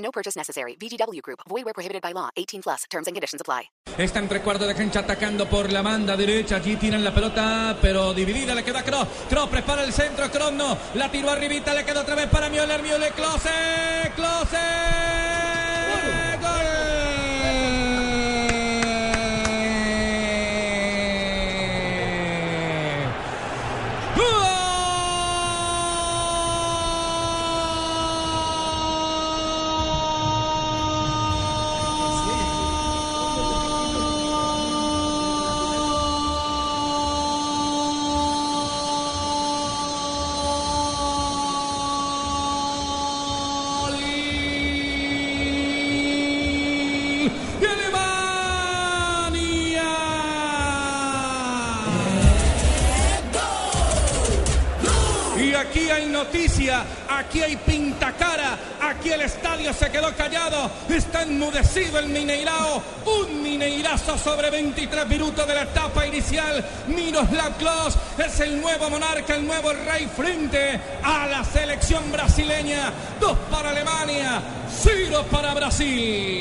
No purchase necessary. VGW Group. Void where prohibited by law. 18 plus. Terms and conditions apply. Está entre cuarto de cancha atacando por la banda derecha. Allí tiran la pelota, pero dividida. Le queda Kroos. Kroos prepara el centro. Kroos no. La tiró arribita. Le queda otra vez para Müller. Müller. Klose. Y aquí hay noticia, aquí hay pintacara, aquí el estadio se quedó callado, está enmudecido el Mineirao, un Mineirazo sobre 23 minutos de la etapa inicial, Miroslav Klose es el nuevo monarca, el nuevo rey frente a la selección brasileña, dos para Alemania, cero para Brasil.